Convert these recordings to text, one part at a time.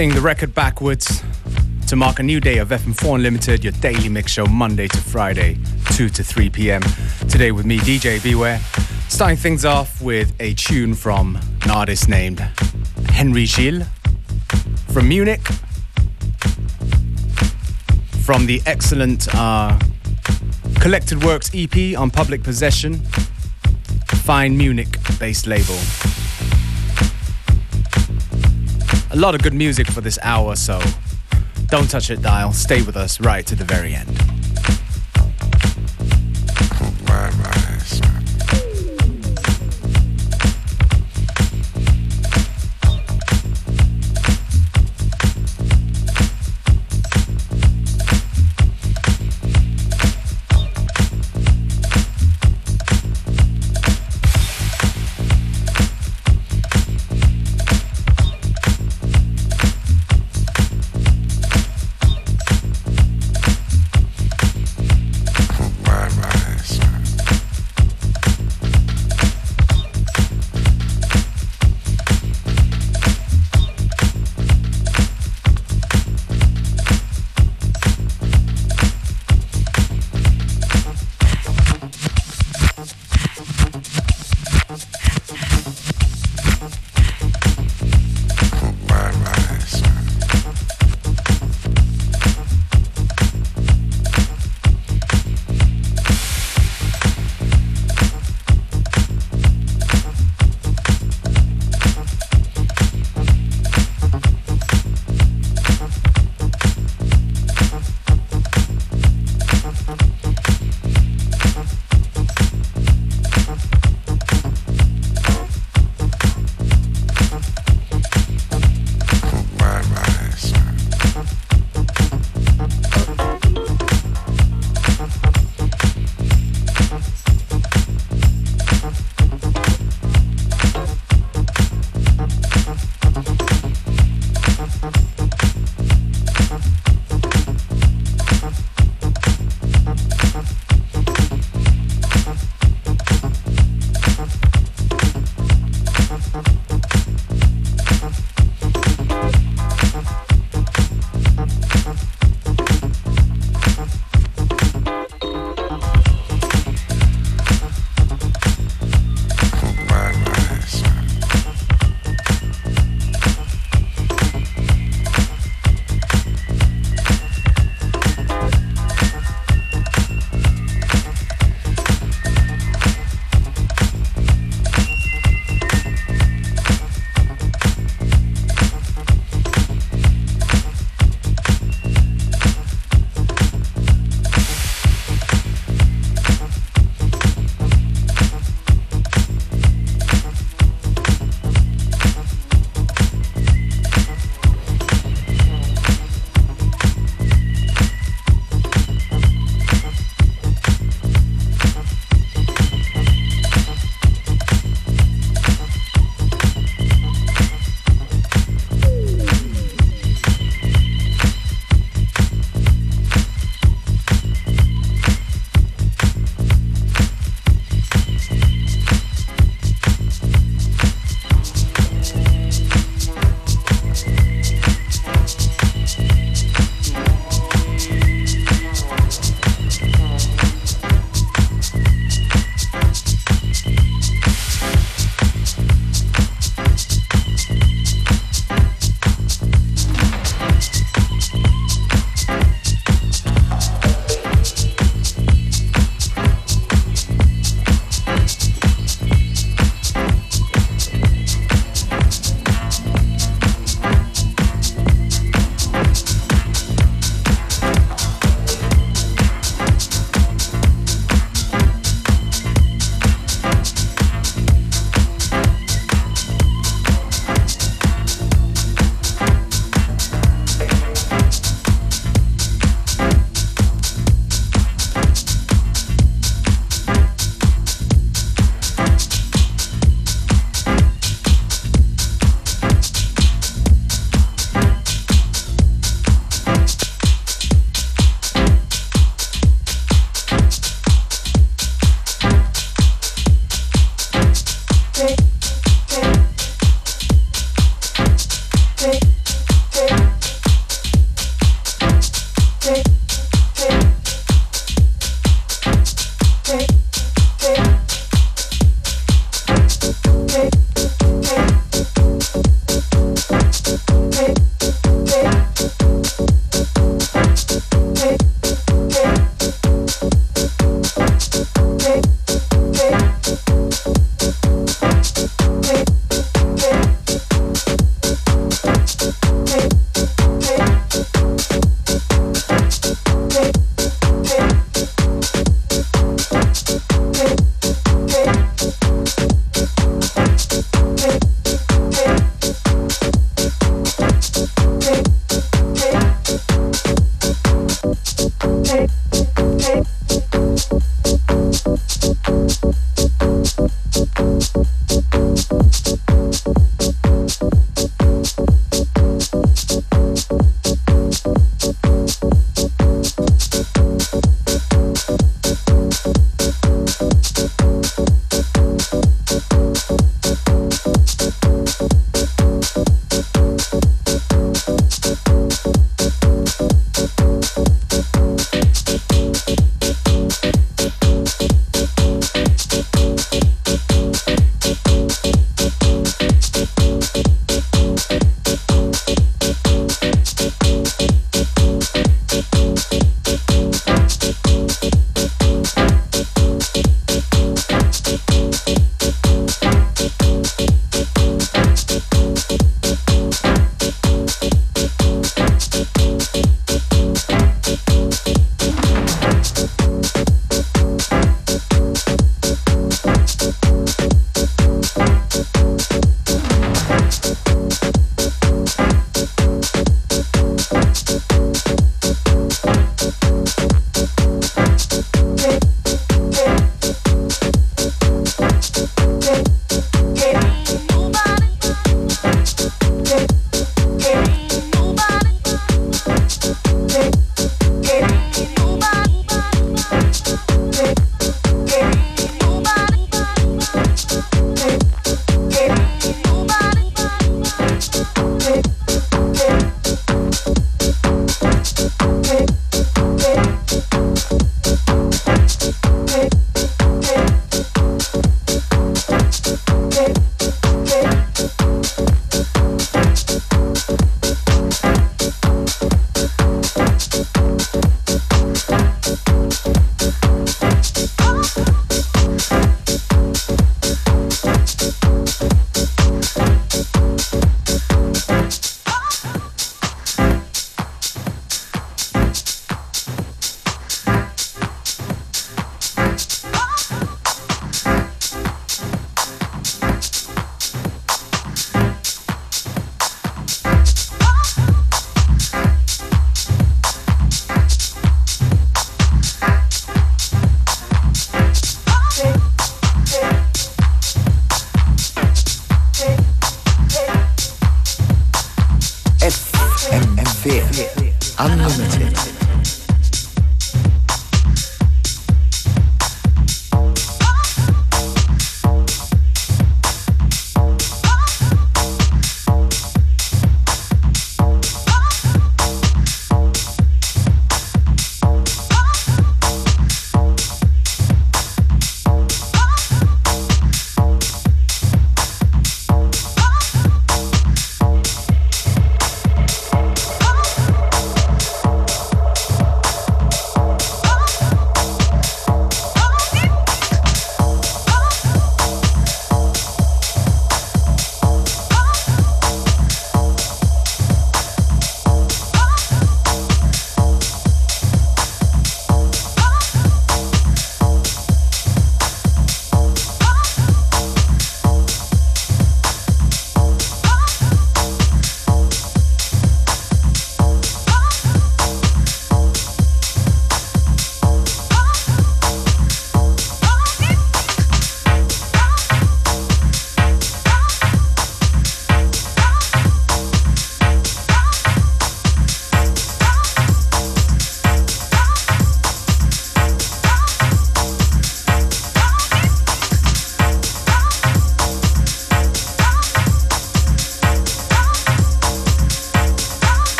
Spinning the record backwards to mark a new day of FM4 Unlimited, your daily mix show Monday to Friday, 2 to 3 p.m. Today with me, DJ Beware. Starting things off with a tune from an artist named Henry Gilles from Munich. From the excellent uh, Collected Works EP on Public Possession, fine Munich based label. A lot of good music for this hour, so don't touch it, dial. Stay with us right to the very end.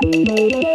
Thank you.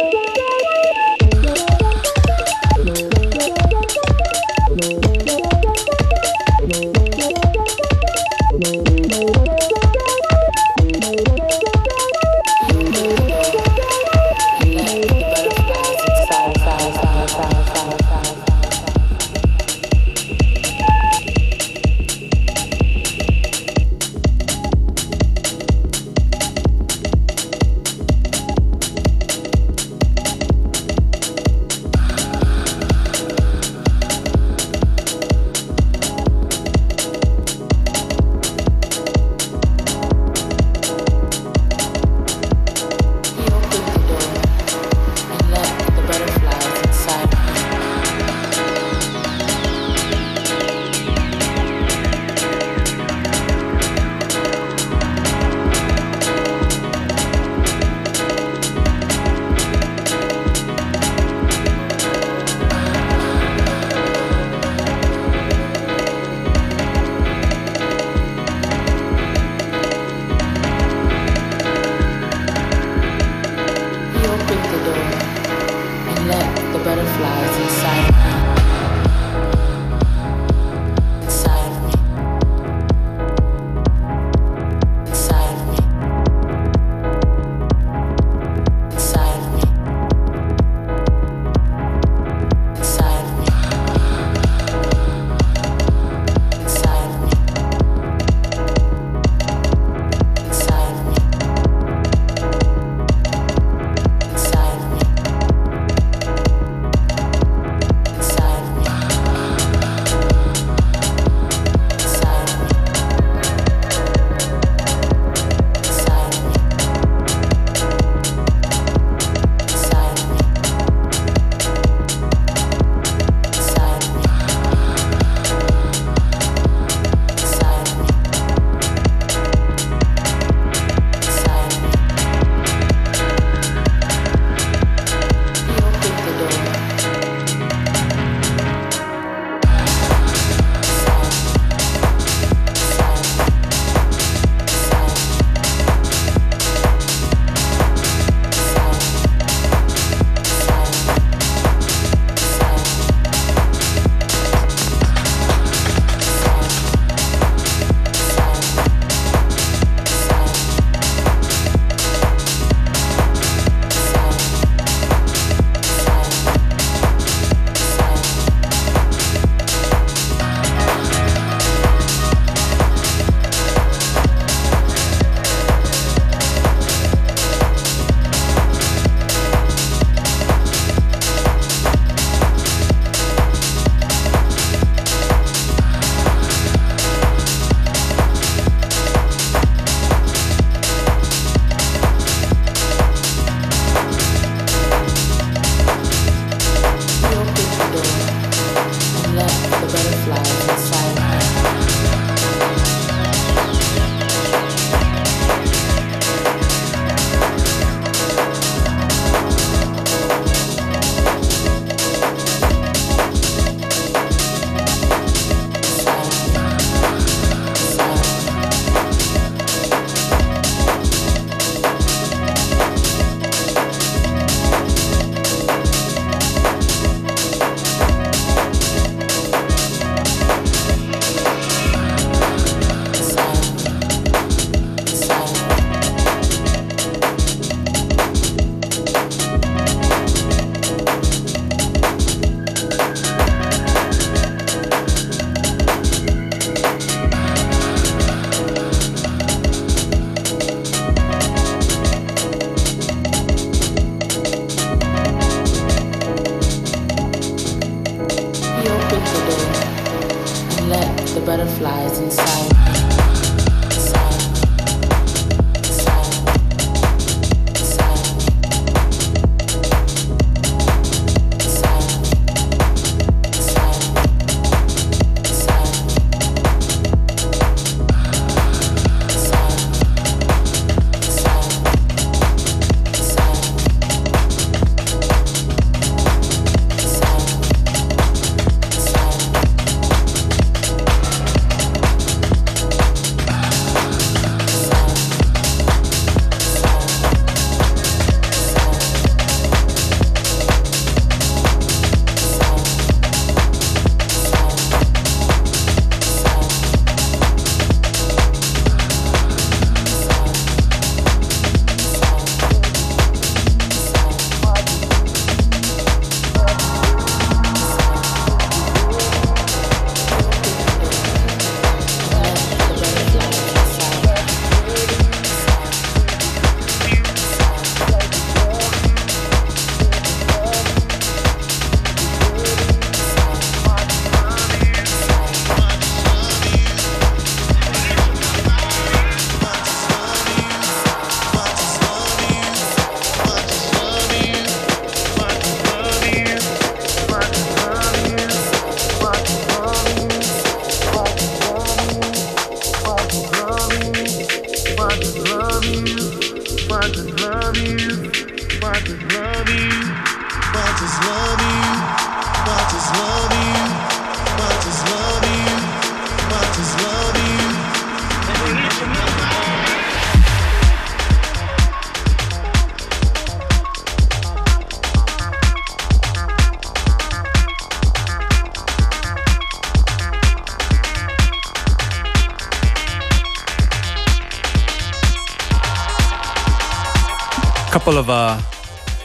Couple of uh,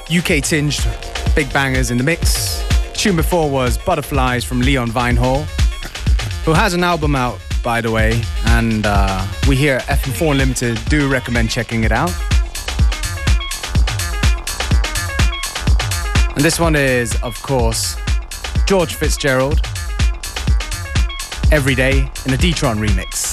UK tinged big bangers in the mix. Tune before was Butterflies from Leon Vynehall, who has an album out, by the way, and uh, we here at FM4 Limited do recommend checking it out. And this one is, of course, George Fitzgerald, Every Day in a D-Tron remix.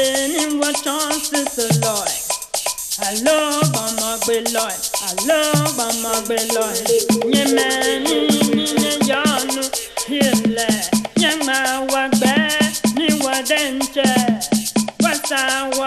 been in what chance is the Lord. I love I'm a great Lord. I love I'm a great Lord. Nye meni nye yanu hile. Nye ma wagbe ni wadenche. Wasa wagbe.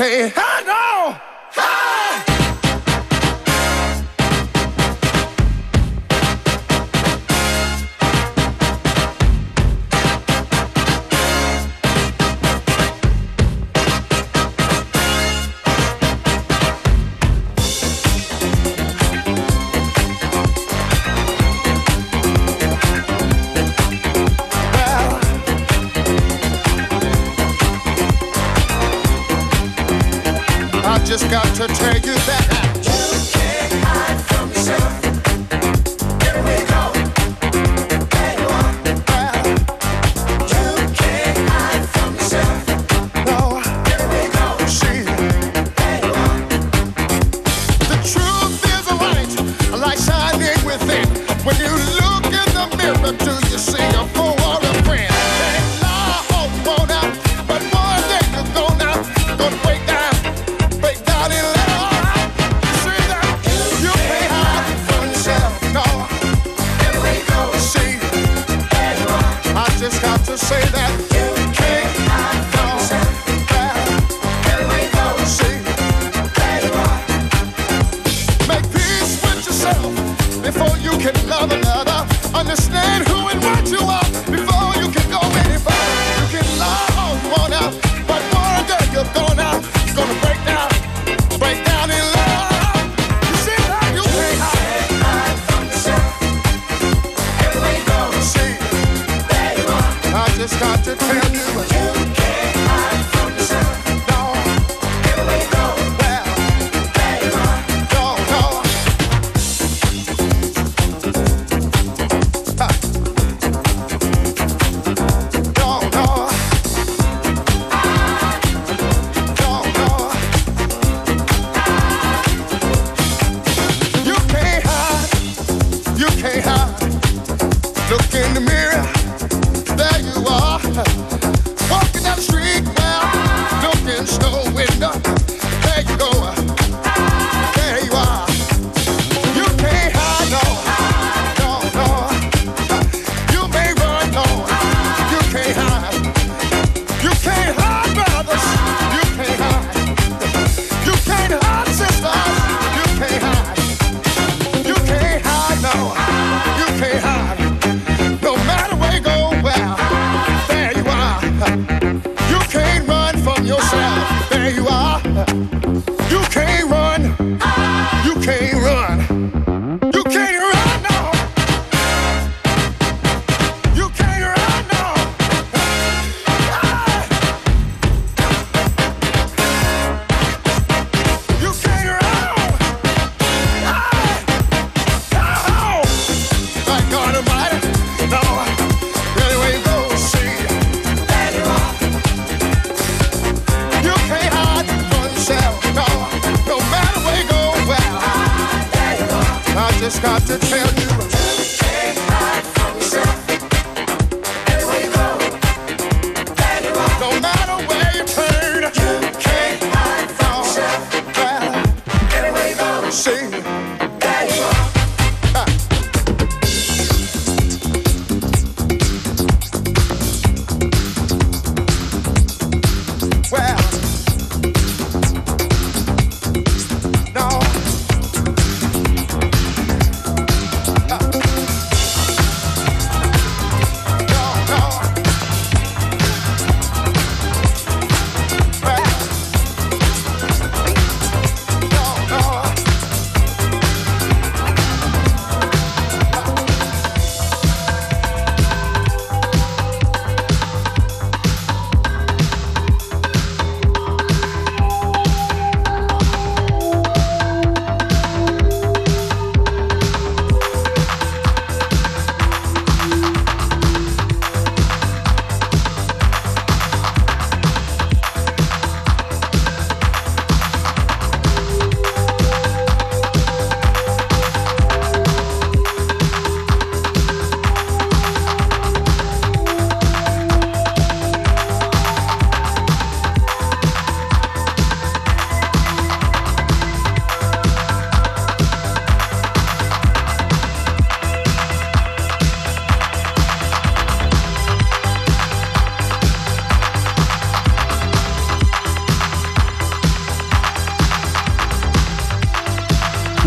Sisters.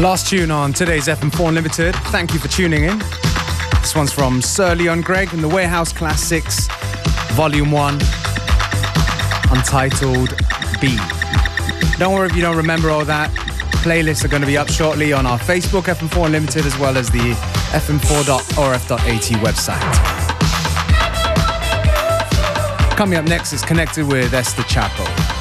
Last tune on today's FM4 Unlimited. Thank you for tuning in. This one's from Sir Leon Gregg and the Warehouse Classics, Volume 1, untitled B. Don't worry if you don't remember all that. Playlists are going to be up shortly on our Facebook, FM4 Unlimited, as well as the fm4.orf.at website. Coming up next is Connected with Esther Csapo.